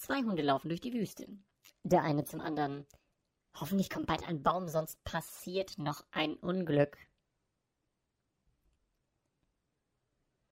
Zwei Hunde laufen durch die Wüste. Der eine zum anderen. Hoffentlich kommt bald ein Baum, sonst passiert noch ein Unglück.